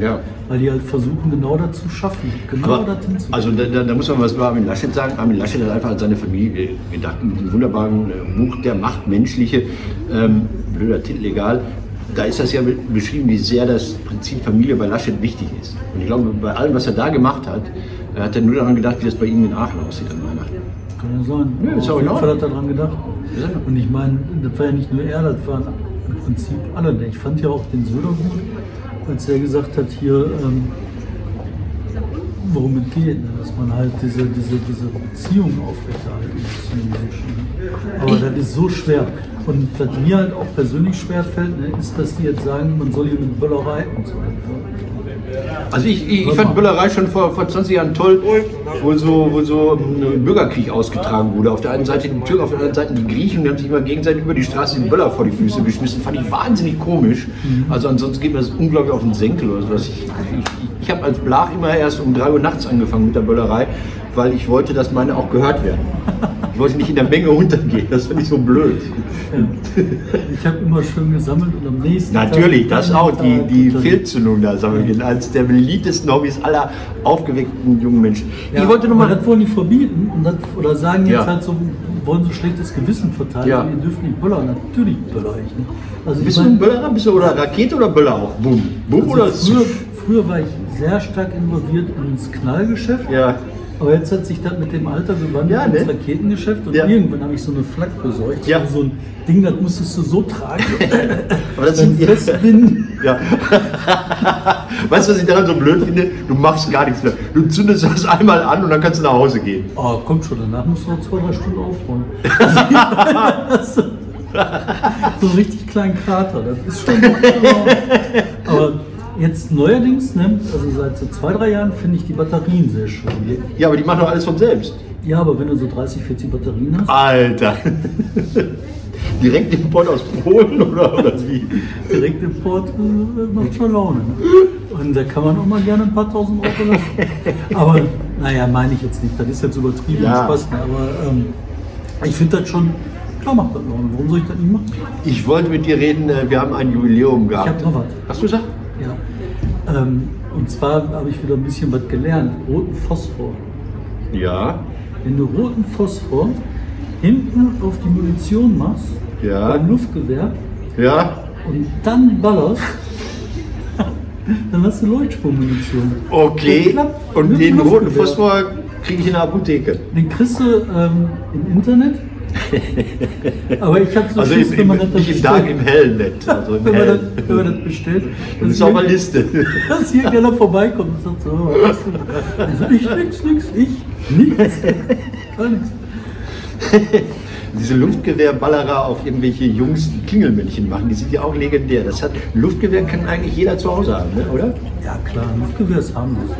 Ja. Weil die halt versuchen, genau das zu schaffen. Genau Aber, das hinzukriegen. also da, da, da muss man was über Armin Laschet sagen. Armin Laschet hat einfach an seine Familie gedacht. In diesem wunderbaren äh, Buch Der Macht Menschliche, ähm, blöder Titel, egal. Da ist das ja be- beschrieben, wie sehr das Prinzip Familie bei Laschet wichtig ist. Und ich glaube, bei allem, was er da gemacht hat, hat er nur daran gedacht, wie das bei ihm in Aachen aussieht an Weihnachten. Kann ja sein. Ja, ist auch in Ordnung. hat er daran gedacht. Und ich meine, das war ja nicht nur er, das waren im Prinzip alle. Ich fand ja auch den Söder gut, als er gesagt hat, hier, ähm, worum es geht, ne? dass man halt diese, diese, diese Beziehung den Menschen. Aber das ist so schwer. Und was mir halt auch persönlich schwer fällt, ne, ist, dass die jetzt sagen, man soll hier mit Böllerei und so. Also ich, ich, ich fand Böllerei schon vor, vor 20 Jahren toll, wo so, wo so ein Bürgerkrieg ausgetragen wurde. Auf der einen Seite die Türken, auf der anderen Seite die Griechen, die haben sich immer gegenseitig über die Straße den Böller vor die Füße geschmissen. Fand ich wahnsinnig komisch. Also ansonsten geht mir das unglaublich auf den Senkel oder sowas. Ich, ich, ich habe als Blach immer erst um 3 Uhr nachts angefangen mit der Böllerei, weil ich wollte, dass meine auch gehört werden. (laughs) Ich wollte nicht in der Menge untergehen, das finde ich so blöd. Ja. Ich habe immer schön gesammelt und am nächsten Natürlich, Tag- das auch, die, die. Fehlzündung da sammeln gehen, als der beliebtesten Hobbys aller aufgeweckten jungen Menschen. Ja, ich wollte nur aber mal. das wollen die verbieten das, oder sagen jetzt Ja. halt so, wollen so schlechtes Gewissen verteilen, Ja. ihr dürft nicht böllern. Natürlich böller ich nicht. Also Bist ich du ein mein, Böller? Bist du oder Rakete oder Böller auch? Boom. Boom also oder früher, früher war ich sehr stark involviert ins Knallgeschäft. Ja. Aber jetzt hat sich das mit dem Alter gewandelt Ja, ne? ins Raketengeschäft und Ja. irgendwann habe ich so eine Flak besorgt. Ja. So ein Ding, das musstest du so tragen. (laughs) Aber das sind festbinden. (laughs) Ja. weißt du, was ich daran so blöd finde? Du machst gar nichts mehr. Du zündest das einmal an und dann kannst du nach Hause gehen. Oh, kommt schon, danach musst du noch zwei, drei Stunden aufräumen. (laughs) so einen richtig kleinen Krater, das ist schon. Aber jetzt neuerdings, ne, also seit so zwei, drei Jahren, finde ich die Batterien sehr schön. Ja, aber die machen doch alles von selbst. Ja, aber wenn du so 30, 40 Batterien hast, Alter. (laughs) Direkt Import aus Polen oder, oder wie? (laughs) direkt im Port, äh, macht schon Laune. Ne? Und da kann man auch mal gerne ein paar tausend Euro lassen. (laughs) Aber naja, meine ich jetzt nicht, das ist jetzt übertrieben Ja. Spaß. Ne? Aber ähm, ich finde das schon, klar macht das Laune. Warum soll ich das nicht machen? Ich wollte mit dir reden, äh, wir haben ein Jubiläum gehabt. hab noch was. Hast du gesagt? Ja. Ähm, und zwar habe ich wieder ein bisschen was gelernt. Roten Phosphor. Ja. Wenn du roten Phosphor hinten auf die Munition machst, Ja. beim Luftgewehr, Ja. und dann ballerst, (laughs) dann hast du Leuchtspurmunition. Okay. Und mit den roten. Phosphor kriege ich in der Apotheke. Den kriegst du ähm, im Internet. (laughs) Aber ich habe so Also Schiss, im, wenn man im, das nicht im Dark, im hellen Netz. Also im wenn, man das, hellen. wenn man das bestellt. (laughs) Das ist auf der Liste. dass hier gerne vorbeikommt und sagt so, oh, was hast du? Also ich nix, nix, ich nichts. Gar nichts. Diese Luftgewehrballerer auf irgendwelche Jungs, die Klingelmännchen machen, die sind ja auch legendär. Das hat Luftgewehr kann eigentlich jeder zu Hause haben, ne? oder? Ja klar, Luftgewehr ist harmlos.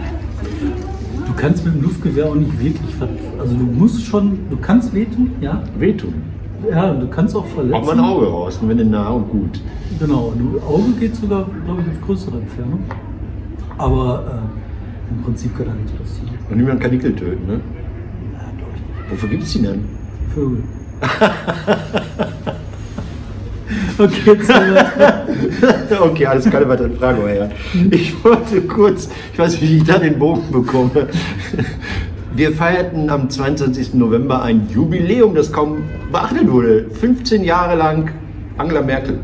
Du kannst mit dem Luftgewehr auch nicht wirklich, ver also du musst schon, du kannst wehtun, ja, Wehtun. ja, und du kannst auch verletzen. Auch mal ein Auge raus, und wenn du nah und gut. Genau, du, Auge geht sogar, glaube ich, auf größere Entfernung. Aber äh, im Prinzip kann da nichts passieren. Und niemand kann Nickel töten, ne? Ja, glaube ich nicht. Wofür gibt's die denn? Vögel. (laughs) okay, jetzt (laughs) okay, alles keine weiteren Fragen mehr. Ich wollte kurz, ich weiß nicht, wie ich da den Bogen bekomme. Wir feierten am 22. November ein Jubiläum, das kaum beachtet wurde. 15 Jahre lang Angela Merkel.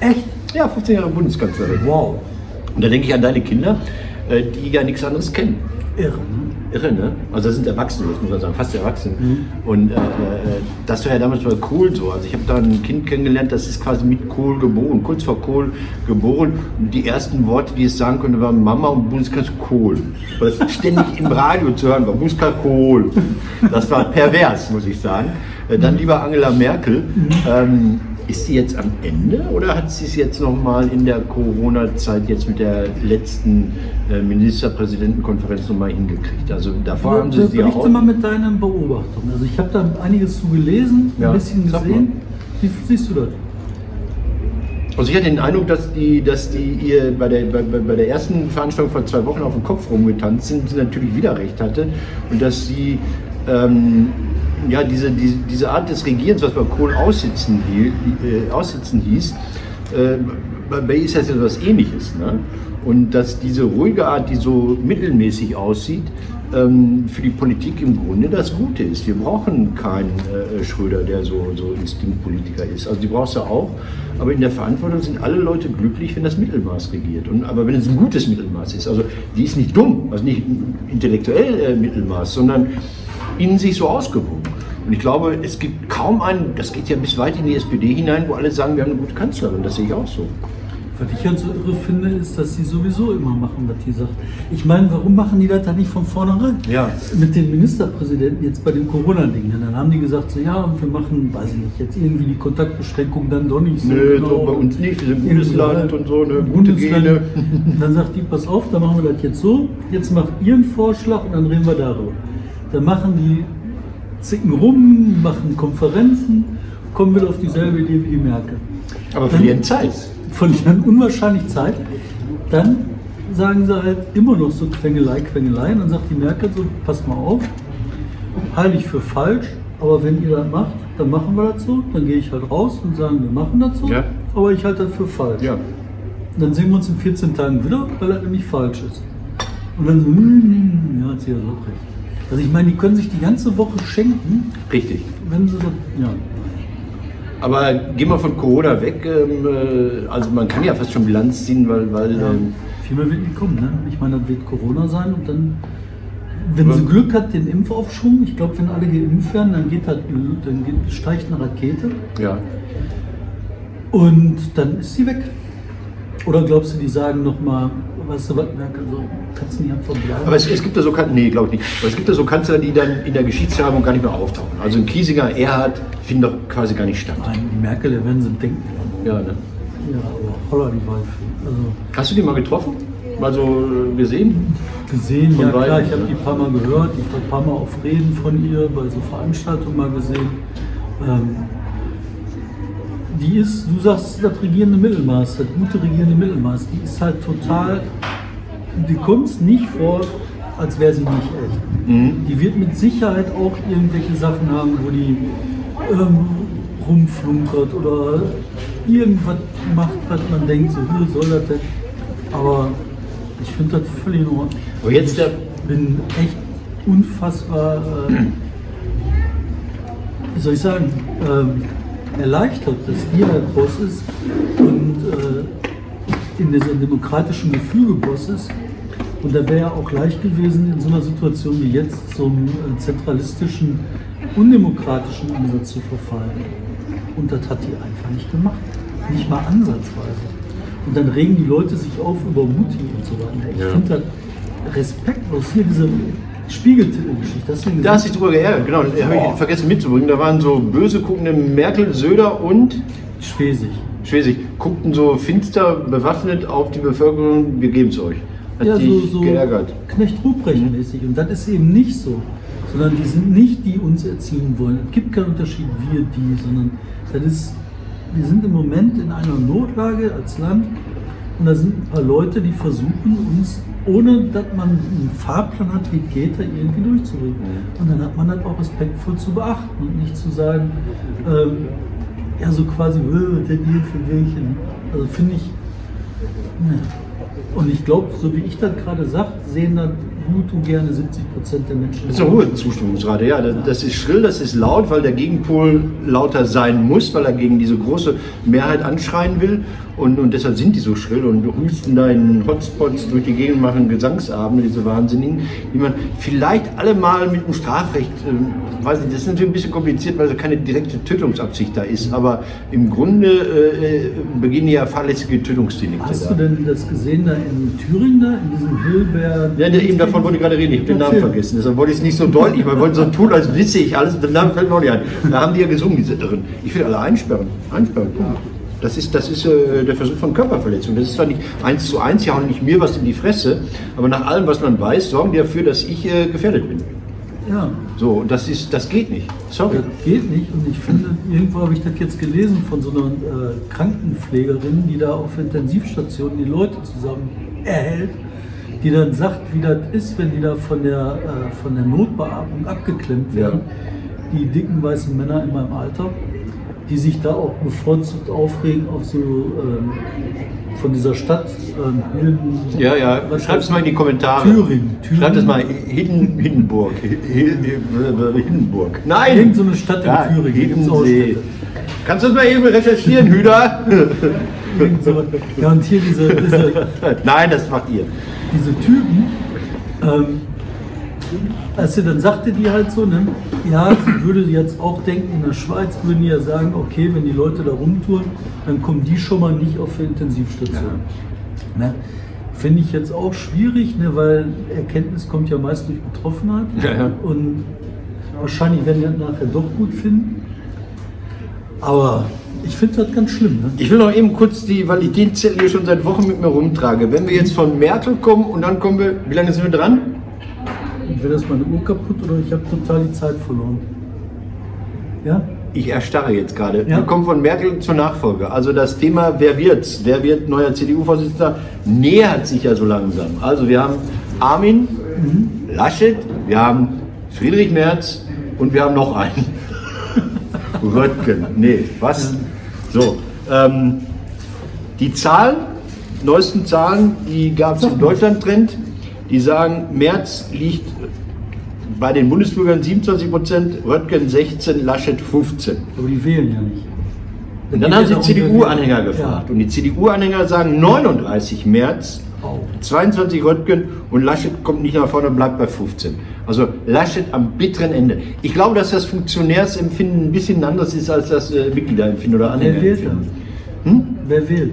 Echt? Ja, 15 Jahre Bundeskanzlerin. Wow. Und da denke ich an deine Kinder, äh, die ja nichts anderes kennen. Irre? Irre, ne? Also das sind Erwachsene, das muss man sagen, fast Erwachsene. Und äh, äh, das war ja damals bei Kohl so. Also ich habe da ein Kind kennengelernt, das ist quasi mit Kohl geboren, kurz vor Kohl geboren. Und die ersten Worte, die es sagen konnte, waren Mama und Bundeskanzler Kohl. Weil das (laughs) ständig im Radio zu hören war, Bundeskanzler Kohl. Das war pervers, muss ich sagen. Äh, Dann lieber Angela Merkel. Ähm, ist sie jetzt am Ende oder hat sie es jetzt nochmal in der Corona-Zeit jetzt mit der letzten äh, Ministerpräsidentenkonferenz nochmal hingekriegt? Also davor haben sie sie Berichte auch. mal mit deinen Beobachtungen. Also ich habe da einiges zu gelesen, Ja, ein bisschen gesehen. Wie siehst du das? Also ich hatte den Eindruck, dass die, dass die ihr bei der, bei, bei bei der ersten Veranstaltung vor zwei Wochen auf den Kopf rumgetanzt sind, sie natürlich wieder recht hatte und dass sie ähm, ja, diese, diese, diese Art des Regierens, was bei Kohl aussitzen, hiel- äh, aussitzen hieß, äh, bei bei ist das etwas Ähnliches. Ne? Und dass diese ruhige Art, die so mittelmäßig aussieht, ähm, für die Politik im Grunde das Gute ist. Wir brauchen keinen äh, Schröder, der so, so Instinktpolitiker ist. Also die brauchst du auch. Aber in der Verantwortung sind alle Leute glücklich, wenn das Mittelmaß regiert. Und, aber wenn es ein gutes Mittelmaß ist, also die ist nicht dumm, also nicht intellektuell äh, Mittelmaß, sondern in sich so ausgewogen. Und ich glaube, es gibt kaum einen, das geht ja bis weit in die SPD hinein, wo alle sagen, wir haben eine gute Kanzlerin. Das sehe ich auch so. Was ich so irre finde, ist, dass sie sowieso immer machen, was die sagt. Ich meine, warum machen die das dann nicht von vornherein? Ja. Mit den Ministerpräsidenten jetzt bei dem Corona-Ding. Dann haben die gesagt, so ja, wir machen, weiß ich nicht, jetzt irgendwie die Kontaktbeschränkung dann doch nicht so. Nö, genau. so bei uns nicht, wir sind Bundesland und so, ne, gute. Gene. Dann sagt die, pass auf, dann machen wir das jetzt so, jetzt macht ihr einen Vorschlag und dann reden wir darüber. Dann machen die zicken rum, machen Konferenzen, kommen wieder auf dieselbe Idee wie die Merkel. Aber verlieren Zeit. Verlieren unwahrscheinlich Zeit. Dann sagen sie halt immer noch so Quengelei, Quengelei. Und dann sagt die Merkel so, passt mal auf, halte ich für falsch, aber wenn ihr das macht, dann machen wir das so. Dann gehe ich halt raus und sagen, wir machen das so, Ja. aber ich halte das für falsch. Ja. Dann sehen wir uns in 14 Tagen wieder, weil das nämlich falsch ist. Und dann so, hm, ja, hat sie ja doch recht. Also ich meine, die können sich die ganze Woche schenken, Richtig. wenn sie das, ja. Aber gehen wir von Corona weg. Ähm, äh, also man kann ja fast schon Bilanz ziehen, weil, weil Ja, ähm, viel mehr wird nicht kommen. Ne? Ich meine, das wird Corona sein und dann, wenn sie. Glück hat, den Impfaufschwung. Ich glaube, wenn alle geimpft werden, dann geht halt, dann geht, steigt eine Rakete ja. und dann ist sie weg. Oder glaubst du, die sagen nochmal, weißt du was, so, bleiben? Aber es, es gibt ja so Kanzler, nee, glaube ich nicht. Aber es gibt ja so Kanzler, die dann in der Geschichtsschreibung gar nicht mehr auftauchen. Also ein Kiesinger, Erhard finden doch quasi gar nicht statt. Nein, die Merkel, da werden sie denken. Ja, ne? Ja, aber holla die Waldfee. Also Hast du die mal getroffen? Mal so äh, gesehen? gesehen, Von ja klar, beiden, ich habe die ein paar Mal gehört, ich habe ein paar Mal auf Reden von ihr bei so Veranstaltungen mal gesehen. Ähm, die ist, du sagst, das regierende Mittelmaß, das gute regierende Mittelmaß, die ist halt total, die kommt nicht vor, als wäre sie nicht echt. Mhm. Die wird mit Sicherheit auch irgendwelche Sachen haben, wo die ähm, rumflunkert oder irgendwas macht, was man denkt, so, wie soll das denn? Aber ich finde das völlig in Ordnung. Aber jetzt ich der- bin echt unfassbar, äh, wie soll ich sagen, ähm, erleichtert, dass die halt Boss ist und äh, in diesem demokratischen Gefüge Boss ist. Und da wäre ja auch leicht gewesen, in so einer Situation wie jetzt, so äh, zentralistischen, undemokratischen Ansatz zu verfallen. Und das hat die einfach nicht gemacht. Nicht mal ansatzweise. Und dann regen die Leute sich auf über Mutti und so weiter. Ich Ja. finde das respektlos. Hier diese Spiegeltitelgeschichte. Hast du den Da hast gesehen? dich drüber geärgert, genau. Habe ich vergessen mitzubringen. Da waren so böse guckende Merkel, Söder und Schwesig. Schwesig. Guckten so finster bewaffnet auf die Bevölkerung, wir geben es euch. Hat ja, so, so geärgert. Knecht Ruprecht mäßig. Und das ist eben nicht so. Sondern die sind nicht die, die uns erziehen wollen. Es gibt keinen Unterschied, wir die, sondern das ist, wir sind im Moment in einer Notlage als Land und da sind ein paar Leute, die versuchen, uns, ohne dass man einen Fahrplan hat, wie geht da irgendwie durchzubringen. Und dann hat man das auch respektvoll zu beachten und nicht zu sagen, ähm, ja, so quasi, "Äh, der Deal für welche. Also finde ich, ne. Und ich glaube, so wie ich das gerade sage, sehen dann gut und gerne 70 Prozent der Menschen. Das ist eine hohe Zustimmungsrate, ja. Das, ist schrill, das ist laut, weil der Gegenpol lauter sein muss, weil er gegen diese große Mehrheit anschreien will. Und, und deshalb sind die so schrill und husten da in Hotspots durch die Gegend, machen Gesangsabende, diese Wahnsinnigen, die man vielleicht alle mal mit dem Strafrecht, äh, weiß nicht, das ist natürlich ein bisschen kompliziert, weil so keine direkte Tötungsabsicht da ist, aber im Grunde äh, beginnen ja fahrlässige Tötungsdelikte Hast da. du denn das gesehen da in Thüringen, da, in diesem Hilbert? Ja, der, eben davon wollte ich gerade reden, ich habe den Namen vergessen. Deshalb wollte ich es nicht so deutlich, weil wir wollten so tun, als wisse ich alles, der Name fällt mir auch nicht ein. Da haben die ja gesungen, diese Irren. Ich will alle einsperren. Einsperren, Punkt. Das ist, das ist äh, der Versuch von Körperverletzung. Das ist zwar nicht eins zu eins, die hauen nicht mir was in die Fresse, aber nach allem, was man weiß, sorgen die dafür, dass ich äh, gefährdet bin. Ja, So, und das ist, das geht nicht. Sorry. das geht nicht. Und ich finde, irgendwo habe ich das jetzt gelesen von so einer äh, Krankenpflegerin, die da auf Intensivstationen die Leute zusammen erhält, die dann sagt, wie das ist, wenn die da von der, äh, von der Notbeatmung abgeklemmt werden. Die dicken weißen Männer in meinem Alter, die sich da auch bevorzugt aufregen auf so ähm, von dieser Stadt ähm, Hilden, Ja, ja, schreibt es mal in die Kommentare. Thüringen. Thüringen. Schreibt es mal, Hidden, Hindenburg. Hi- Hi- Hindenburg. Nein! Irgend so eine Stadt in ja, Thüringen. Kannst du das mal eben recherchieren, Hüder? (laughs) Ja, und hier diese, diese, (laughs) Nein, das macht ihr. Diese Typen, ähm, also dann sagte die halt so, ne, ja, sie würde jetzt auch denken, in der Schweiz würden die ja sagen, okay, wenn die Leute da rumtouren, dann kommen die schon mal nicht auf die Intensivstation. Ne? Finde ich jetzt auch schwierig, ne, weil Erkenntnis kommt ja meist durch Betroffenheit Ja, ja. und wahrscheinlich werden die das nachher doch gut finden. Aber ich finde das ganz schlimm. Ne? Ich will noch eben kurz die Validitätszettel hier schon seit Wochen mit mir rumtrage. Wenn wir jetzt von Merkel kommen und dann kommen wir, wie lange sind wir dran? Entweder ist meine Uhr kaputt oder ich habe total die Zeit verloren. Ja? Ich erstarre jetzt gerade. Ja. Wir kommen von Merkel zur Nachfolge. Also das Thema, wer wird's? Wer wird neuer CDU-Vorsitzender? Nähert sich ja so langsam. Also wir haben Armin, Laschet, wir haben Friedrich Merz und wir haben noch einen. (laughs) Röttgen. Nee, was? So. Ähm, die Zahlen, neuesten Zahlen, die gab es im Deutschland-Trend, die sagen, Merz liegt bei den Bundesbürgern 27 Prozent, Röttgen 16, Laschet 15. Aber die wählen ja nicht. Und dann haben ja sie CDU-Anhänger gefragt. Und die CDU-Anhänger sagen 39 März, Ja. Au. 22 Röttgen und Laschet kommt nicht nach vorne und bleibt bei 15. Also Laschet am bitteren Ende. Ich glaube, dass das Funktionärsempfinden ein bisschen anders ist als das äh, Mitgliederempfinden oder Wer wählt Anhängerempfinden. dann? Hm? Wer wählt?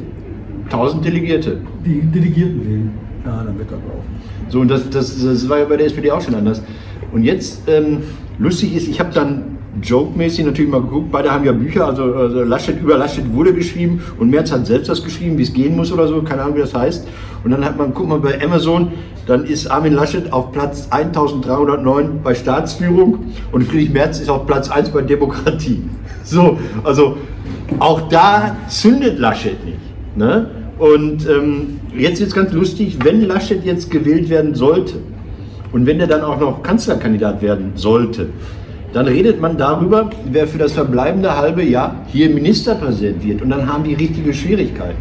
1000 Delegierte. Die Delegierten wählen. Ja, dann wird das laufen. So, und das, das, das war ja bei der SPD auch schon anders. Und jetzt, ähm, lustig ist, ich habe dann joke-mäßig natürlich mal geguckt, beide haben ja Bücher, also, also Laschet über Laschet wurde geschrieben und Merz hat selbst das geschrieben, wie es gehen muss oder so, keine Ahnung, wie das heißt. Und dann hat man, guck mal bei Amazon, dann ist Armin Laschet auf Platz 1309 bei Staatsführung und Friedrich Merz ist auf Platz 1 bei Demokratie. (laughs) So, also auch da zündet Laschet nicht. Ne? Und ähm, jetzt wird es ganz lustig, wenn Laschet jetzt gewählt werden sollte und wenn er dann auch noch Kanzlerkandidat werden sollte, dann redet man darüber, wer für das verbleibende halbe Jahr hier Ministerpräsident wird. Und dann haben die richtige Schwierigkeiten.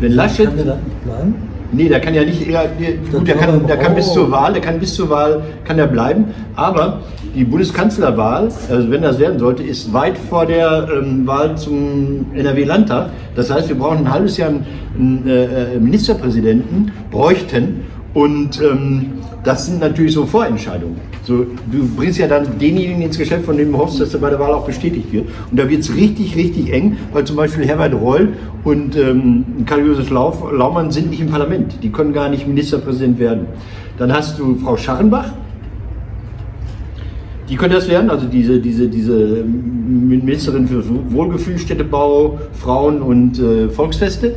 Wenn Laschet, Kann der da nicht bleiben? nee, der kann ja nicht, Das gut, der kann, der kann bis zur Wahl, der kann bis zur Wahl, kann er bleiben. Aber die Bundeskanzlerwahl, also wenn das werden sollte, ist weit vor der ähm, Wahl zum NRW-Landtag. Das heißt, wir brauchen ein halbes Jahr einen äh, äh, Ministerpräsidenten, bräuchten. Und ähm, das sind natürlich so Vorentscheidungen. So, du bringst ja dann denjenigen ins Geschäft, von dem du hoffst, dass er bei der Wahl auch bestätigt wird. Und da wird es richtig, richtig eng, weil zum Beispiel Herbert Reul und ähm, Karl-Josef Laumann sind nicht im Parlament. Die können gar nicht Ministerpräsident werden. Dann hast du Frau Scharrenbach. Die könnte das werden, also diese, diese, diese Ministerin für Wohlgefühl, Städtebau, Frauen und äh, Volksfeste.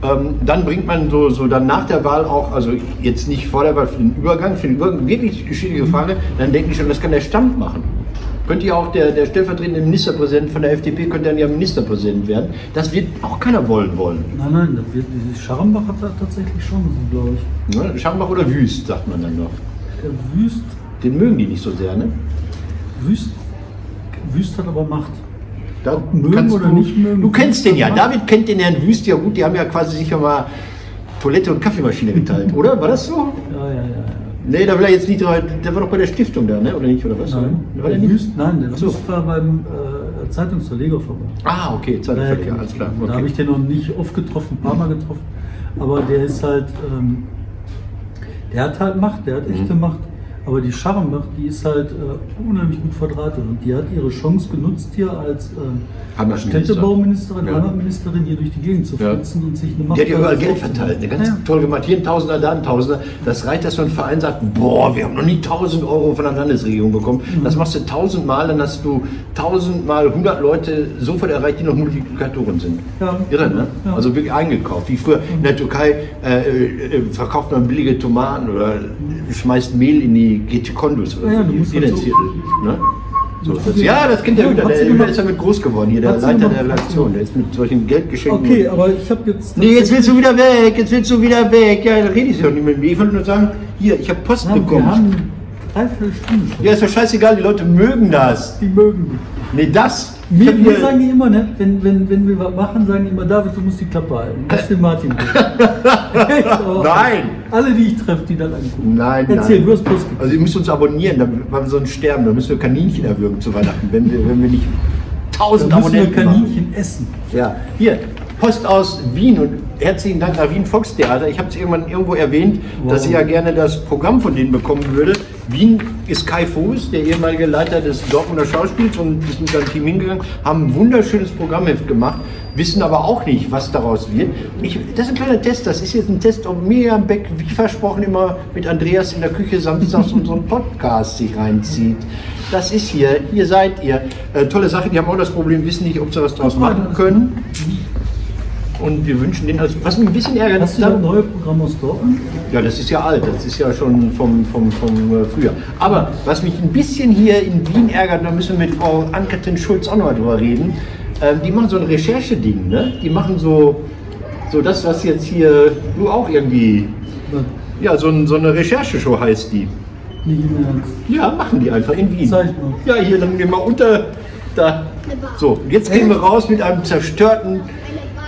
Ähm, dann bringt man so, so dann nach der Wahl auch, also jetzt nicht vor der Wahl, für den Übergang, für den Übergang, wirklich schwierige Frage, dann denke ich schon, das kann der Stand machen. Könnte ja auch der, der stellvertretende Ministerpräsident von der FDP, könnte dann ja Ministerpräsident werden. Das wird auch keiner wollen wollen. Nein, nein, das wird, Scharrenbach hat da tatsächlich Chancen, glaube ich. Ne? Scharrenbach oder Wüst, sagt man dann noch. Der Wüst, Den mögen die nicht so sehr, ne? Wüst, Wüst hat aber Macht. Da mögen oder du, nicht mögen, Du kennst den ja. David kennt den Herrn Wüst ja gut. Die haben ja quasi sicher mal Toilette und Kaffeemaschine geteilt, oder? War das so? Ja, ja, ja. ja. Nee, da will er jetzt nicht, der war doch bei der Stiftung da, ne? Oder nicht, oder was? Nein, War der der? Wüst, nein, der so. Wüst war beim, äh, Zeitungsverlegerverband. Ah, okay, kenn alles klar. ihn. Da habe ich Okay. den noch nicht oft getroffen, ein paar Mal getroffen. Aber der ist halt, ähm, der hat halt Macht, der hat echte Mhm. Macht. Aber die Scharrenmacht, die ist halt äh, unheimlich gut verdrahtet. Und die hat ihre Chance genutzt, hier als ähm. Städtebauministerin, Ja. Heimatministerin hier durch die Gegend zu Ja. flitzen und sich eine Macht Die hat ja überall Geld verteilt, ne? ganz Ja. toll gemacht. Hier ein Tausender, da ein Tausender. Das reicht, dass so ein Verein sagt, boah, wir haben noch nie 1000 Euro von der Landesregierung bekommen. Mhm. Das machst du tausendmal, dann hast du tausendmal 100 Leute sofort erreicht, die noch Multiplikatoren sind. Ja. Irre, ne? Ja. Also wirklich eingekauft. Wie früher in der Türkei äh, äh, verkauft man billige Tomaten oder schmeißt Mehl in die Getikondos oder Ja, so. Hier halt den Viertel, ne? So, das, ja, das kennt Ja, er wieder. Der, der ist damit groß geworden, hier, der Leiter der Redaktion. Der ist mit solchen Geldgeschenken. Okay, aber ich habe jetzt. Nee, jetzt willst du wieder weg, jetzt willst du wieder weg. Ja, da rede ich doch nicht mit mir. Ich wollte nur sagen, hier, ich habe Post wir bekommen. haben dreiviertel Stunde schon. Ja, ist doch scheißegal, die Leute mögen das. Die mögen. Nee, das. Mir, mir sagen die immer, ne, wenn, wenn, wenn wir was machen, sagen die immer, David, du musst die Klappe halten. Lass den Martin. (laughs) Echt, aber Nein. Alle, die ich treffe, die dann angucken. Nein, Erzähl, nein. du hast gekriegt. Also ihr müsst uns abonnieren, dann, weil wir sonst sterben. Dann müssen wir Kaninchen erwürgen zu Weihnachten, wenn wir, wenn wir nicht tausend Da müssen wir Abonnenten machen. Kaninchen essen. Ja, hier, Post aus Wien und herzlichen Dank nach Wien Volkstheater. Ich habe es irgendwann irgendwo erwähnt, Wow. dass ich ja gerne das Programm von denen bekommen würde. Wien ist Kai Fuß, der ehemalige Leiter des Dortmunder Schauspiels und ist mit seinem Team hingegangen, haben ein wunderschönes Programmheft gemacht, wissen aber auch nicht, was daraus wird. Ich, das ist ein kleiner Test, das ist jetzt ein Test, ob Miriam Beck, wie versprochen, immer mit Andreas in der Küche samstags (laughs) unseren Podcast sich reinzieht. Das ist hier, hier seid ihr. Äh, tolle Sache, die haben auch das Problem, wissen nicht, ob sie was mal, machen können. Und wir wünschen denen, also was mich ein bisschen ärgert, Hast ist du das dann, neue Programm aus Dortmund? ja, das ist ja alt, das ist ja schon vom, vom, vom äh, Frühjahr. Aber was mich ein bisschen hier in Wien ärgert, da müssen wir mit Frau Ann-Kathrin Schulz auch noch mal drüber reden, ähm, die machen so ein Rechercheding, ne? Die machen so, so das, was jetzt hier, du auch irgendwie, ja, so, ein, so eine Rechercheshow heißt die. Nicht im Ernst. Ja, machen die einfach in Wien. Zeig mal. Ja, hier, dann gehen wir unter. Da. So, jetzt gehen wir raus mit einem zerstörten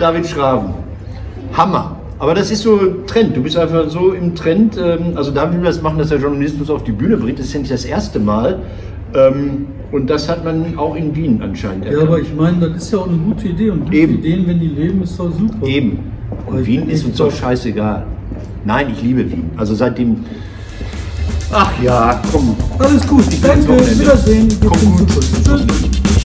David Schraven. Hammer. Aber das ist so Trend. Du bist einfach so im Trend. Ähm, also da will das machen, dass der Journalismus auf die Bühne bringt. Das ist ja nicht das erste Mal. Ähm, und das hat man auch in Wien anscheinend Ja, erkannt. aber ich meine, das ist ja auch eine gute Idee. Und gute Eben. Ideen, wenn die leben, ist doch super. Eben. Und ich Wien ist uns doch scheißegal. Nein, ich liebe Wien. Also seitdem. Ach ja, komm. Alles gut. Danke. Wiedersehen. Komm gut. Tschüss.